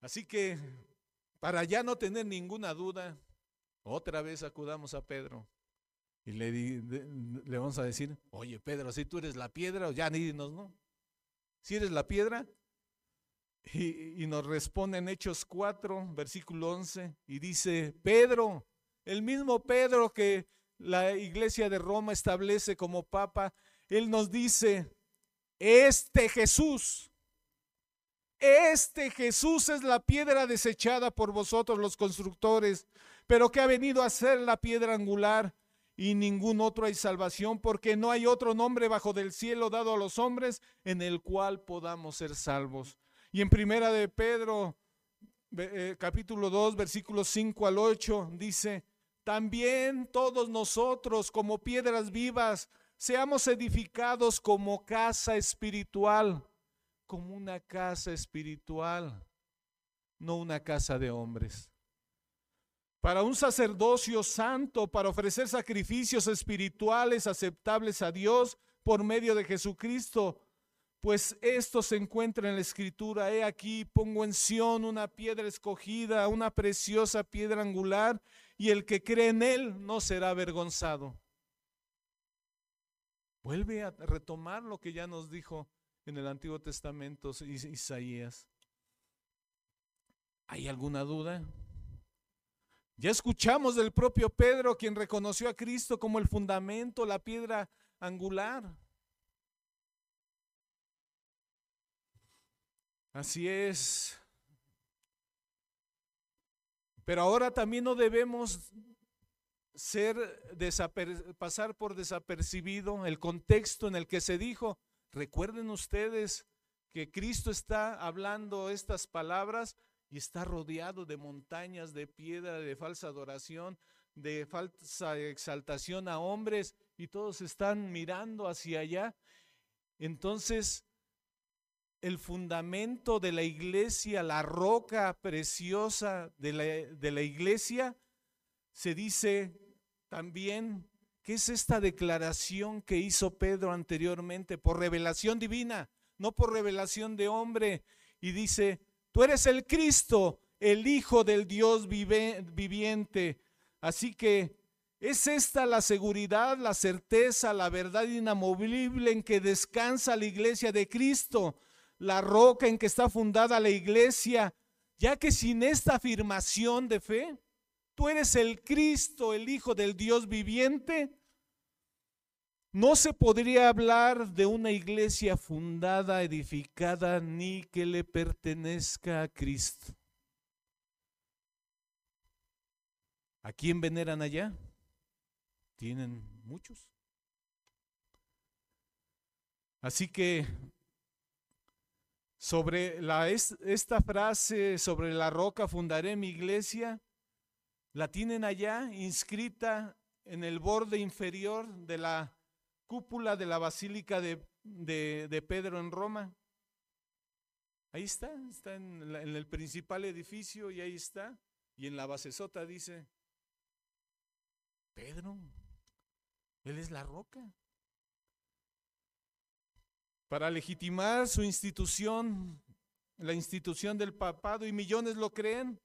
Así que, para ya no tener ninguna duda, otra vez acudamos a Pedro. Y le, le vamos a decir, oye Pedro, si tú eres la piedra, ya dinos, ¿no? Si eres la piedra, y, nos responde en Hechos 4, versículo 11, y dice, Pedro, el mismo Pedro que la iglesia de Roma establece como papa, él nos dice, este Jesús, este Jesús es la piedra desechada por vosotros los constructores, pero que ha venido a ser la piedra angular y ningún otro hay salvación, porque no hay otro nombre bajo del cielo dado a los hombres en el cual podamos ser salvos. Y en primera de Pedro, eh, capítulo 2, versículos 5 al 8, dice, también todos nosotros como piedras vivas, seamos edificados como casa espiritual, como una casa espiritual, no una casa de hombres. Para un sacerdocio santo, para ofrecer sacrificios espirituales aceptables a Dios por medio de Jesucristo, pues esto se encuentra en la escritura. He aquí, pongo en Sión una piedra escogida, una preciosa piedra angular, y el que cree en él no será avergonzado. Vuelve a retomar lo que ya nos dijo en el Antiguo Testamento Isaías. ¿Hay alguna duda? Ya escuchamos del propio Pedro, quien reconoció a Cristo como el fundamento, la piedra angular. Así es. Pero ahora también no debemos ser pasar por desapercibido el contexto en el que se dijo. Recuerden ustedes que Cristo está hablando estas palabras y está rodeado de montañas de piedra, de falsa adoración, de falsa exaltación a hombres y todos están mirando hacia allá. Entonces, el fundamento de la iglesia, la roca preciosa de la, de la iglesia, se dice también que es esta declaración que hizo Pedro anteriormente por revelación divina, no por revelación de hombre. Y dice, Tú eres el Cristo, el Hijo del Dios viviente. Así que es esta la seguridad, la certeza, la verdad inamovible en que descansa la iglesia de Cristo, la roca en que está fundada la iglesia, ya que sin esta afirmación de fe, tú eres el Cristo, el Hijo del Dios viviente, no se podría hablar de una iglesia fundada, edificada, ni que le pertenezca a Cristo. ¿A quién veneran allá? Tienen muchos. Así que sobre la, esta frase, sobre la roca fundaré mi iglesia, la tienen allá inscrita en el borde inferior de la cúpula de la Basílica de, de, Pedro en Roma. Ahí está, está en, en, el principal edificio y ahí está. Y en la basesota dice, Pedro, Él es la roca. Para legitimar su institución, la institución del papado, y millones lo creen.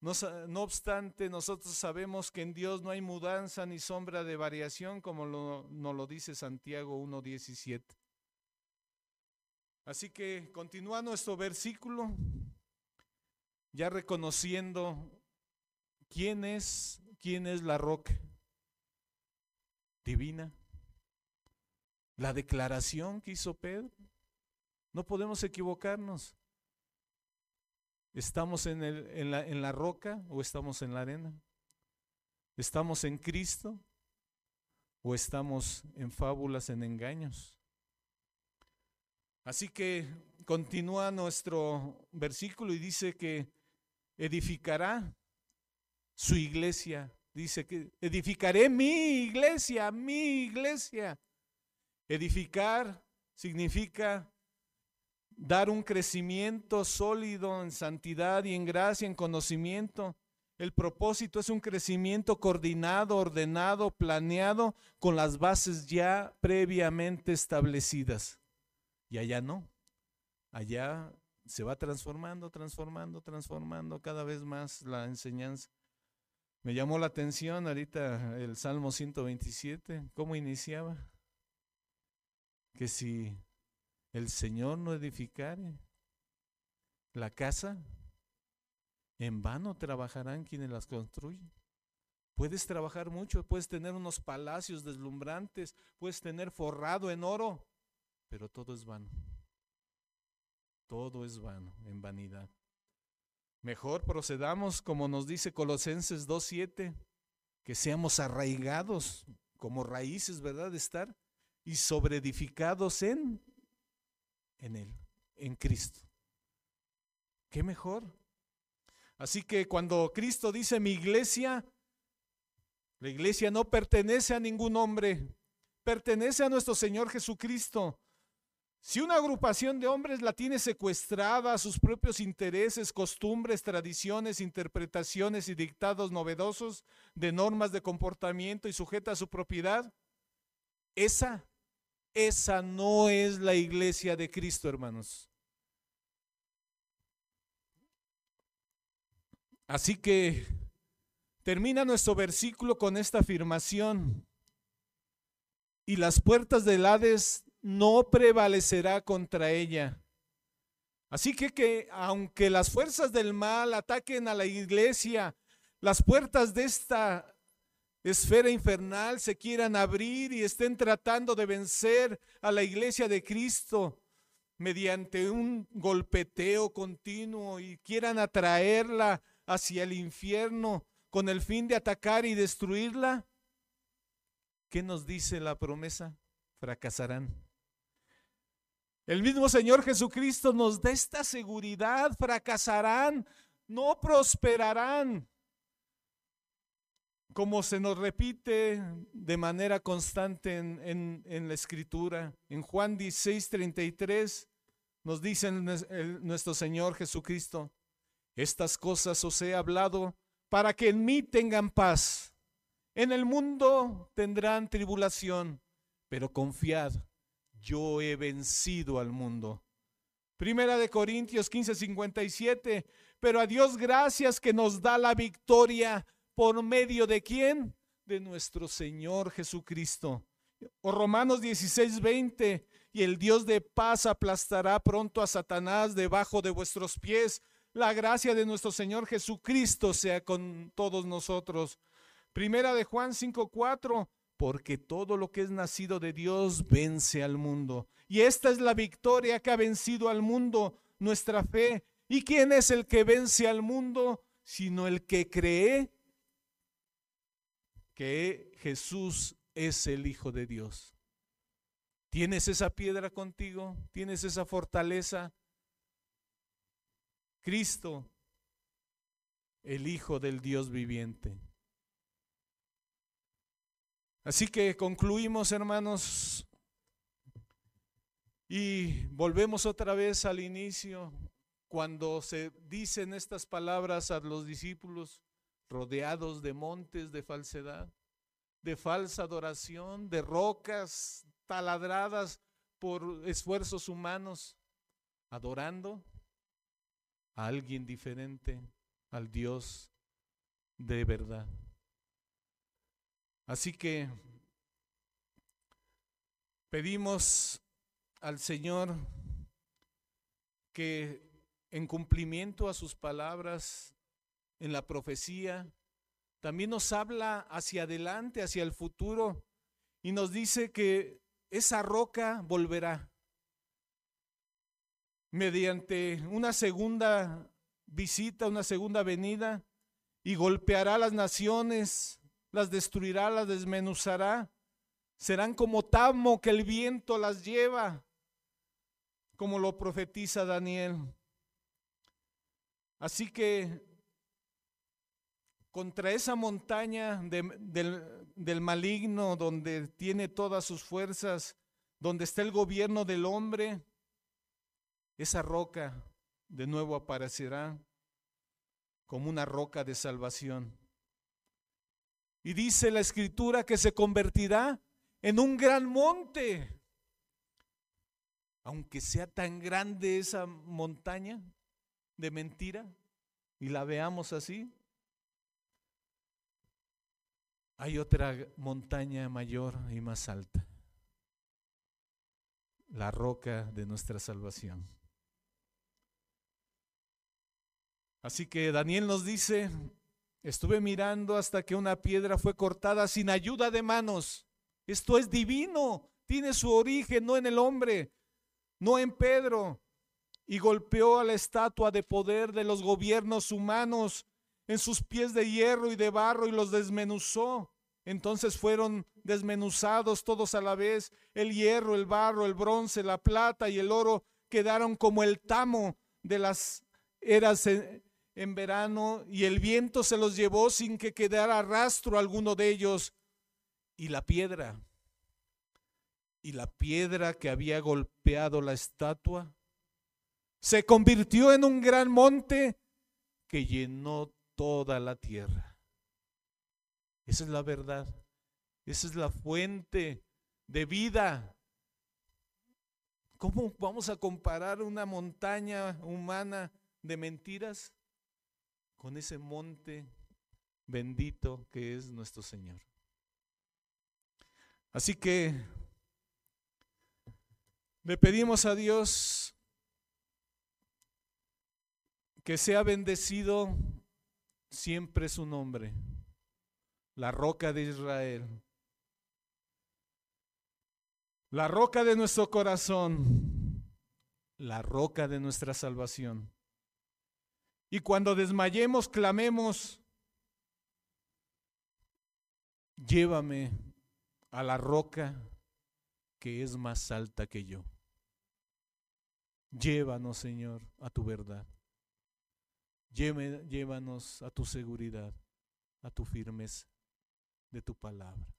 No, obstante, nosotros sabemos que en Dios no hay mudanza ni sombra de variación, como lo, nos lo dice Santiago 1.17. Así que continúa nuestro versículo, ya reconociendo quién es ¿Quién es la roca? Divina. La declaración que hizo Pedro. No podemos equivocarnos. ¿Estamos en, la, la roca o estamos en la arena? ¿Estamos en Cristo o estamos en fábulas, en engaños? Así que continúa nuestro versículo y dice que edificará su iglesia. Dice que edificaré mi iglesia, mi iglesia. Edificar significa dar un crecimiento sólido en santidad y en gracia, en conocimiento. El propósito es un crecimiento coordinado, ordenado, planeado, con las bases ya previamente establecidas. Y allá no. Allá se va transformando, transformando, transformando cada vez más la enseñanza. Me llamó la atención ahorita el Salmo 127, cómo iniciaba. Que si el Señor no edificare la casa, en vano trabajarán quienes las construyen. Puedes trabajar mucho, puedes tener unos palacios deslumbrantes, puedes tener forrado en oro, pero todo es vano. Todo es vano, en vanidad. Mejor procedamos como nos dice Colosenses 2.7, que seamos arraigados como raíces, ¿verdad? De estar y sobreedificados en, en Él, en Cristo. ¿Qué mejor? Así que cuando Cristo dice mi iglesia, la iglesia no pertenece a ningún hombre, pertenece a nuestro Señor Jesucristo. Si una agrupación de hombres la tiene secuestrada a sus propios intereses, costumbres, tradiciones, interpretaciones y dictados novedosos de normas de comportamiento y sujeta a su propiedad, esa, esa no es la iglesia de Cristo, hermanos. Así que termina nuestro versículo con esta afirmación. Y las puertas del Hades no prevalecerá contra ella. Así que, que aunque las fuerzas del mal ataquen a la iglesia, las puertas de esta esfera infernal se quieran abrir y estén tratando de vencer a la iglesia de Cristo mediante un golpeteo continuo y quieran atraerla hacia el infierno con el fin de atacar y destruirla, ¿qué nos dice la promesa? Fracasarán. El mismo Señor Jesucristo nos da esta seguridad, fracasarán, no prosperarán. Como se nos repite de manera constante en, la escritura. En Juan 16, 33 nos dice nuestro Señor Jesucristo, estas cosas os he hablado para que en mí tengan paz. En el mundo tendrán tribulación, pero confiad, yo he vencido al mundo. Primera de Corintios 15, 57. Pero a Dios gracias que nos da la victoria por medio de quién? De nuestro Señor Jesucristo. O Romanos 16, 20. Y el Dios de paz aplastará pronto a Satanás debajo de vuestros pies. La gracia de nuestro Señor Jesucristo sea con todos nosotros. Primera de Juan 5:4, porque todo lo que es nacido de Dios vence al mundo. Y esta es la victoria que ha vencido al mundo, nuestra fe. ¿Y quién es el que vence al mundo? Sino el que cree que Jesús es el Hijo de Dios. ¿Tienes esa piedra contigo? ¿Tienes esa fortaleza? Cristo, el Hijo del Dios viviente. Así que concluimos, hermanos, y volvemos otra vez al inicio, cuando se dicen estas palabras a los discípulos, rodeados de montes de falsedad, de falsa adoración, de rocas taladradas por esfuerzos humanos, adorando a alguien diferente, al Dios de verdad. Así que pedimos al Señor que en cumplimiento a sus palabras en la profecía, también nos habla hacia adelante, hacia el futuro, y nos dice que esa roca volverá mediante una segunda visita, una segunda venida, y golpeará las naciones, las destruirá, las desmenuzará. Serán como tamo que el viento las lleva, como lo profetiza Daniel. Así que contra esa montaña del, del maligno, donde tiene todas sus fuerzas, donde está el gobierno del hombre, esa roca de nuevo aparecerá como una roca de salvación. Y dice la escritura que se convertirá en un gran monte. Aunque sea tan grande esa montaña de mentira y la veamos así, hay otra montaña mayor y más alta, la roca de nuestra salvación. Así que Daniel nos dice, estuve mirando hasta que una piedra fue cortada sin ayuda de manos. Esto es divino, tiene su origen no en el hombre, no en Pedro. Y golpeó a la estatua de poder de los gobiernos humanos en sus pies de hierro y de barro y los desmenuzó. Entonces fueron desmenuzados todos a la vez. El hierro, el barro, el bronce, la plata y el oro quedaron como el tamo de las eras en verano y el viento se los llevó sin que quedara rastro alguno de ellos. Y la piedra, y la piedra que había golpeado la estatua, se convirtió en un gran monte que llenó toda la tierra. Esa es la verdad. Esa es la fuente de vida. ¿Cómo vamos a comparar una montaña humana de mentiras con ese monte bendito que es nuestro Señor. Así que le pedimos a Dios que sea bendecido siempre su nombre, la roca de Israel, la roca de nuestro corazón, la roca de nuestra salvación. Y cuando desmayemos, clamemos, llévame a la roca que es más alta que yo. Llévanos, Señor, a tu verdad. Llévanos a tu seguridad, a tu firmeza de tu palabra.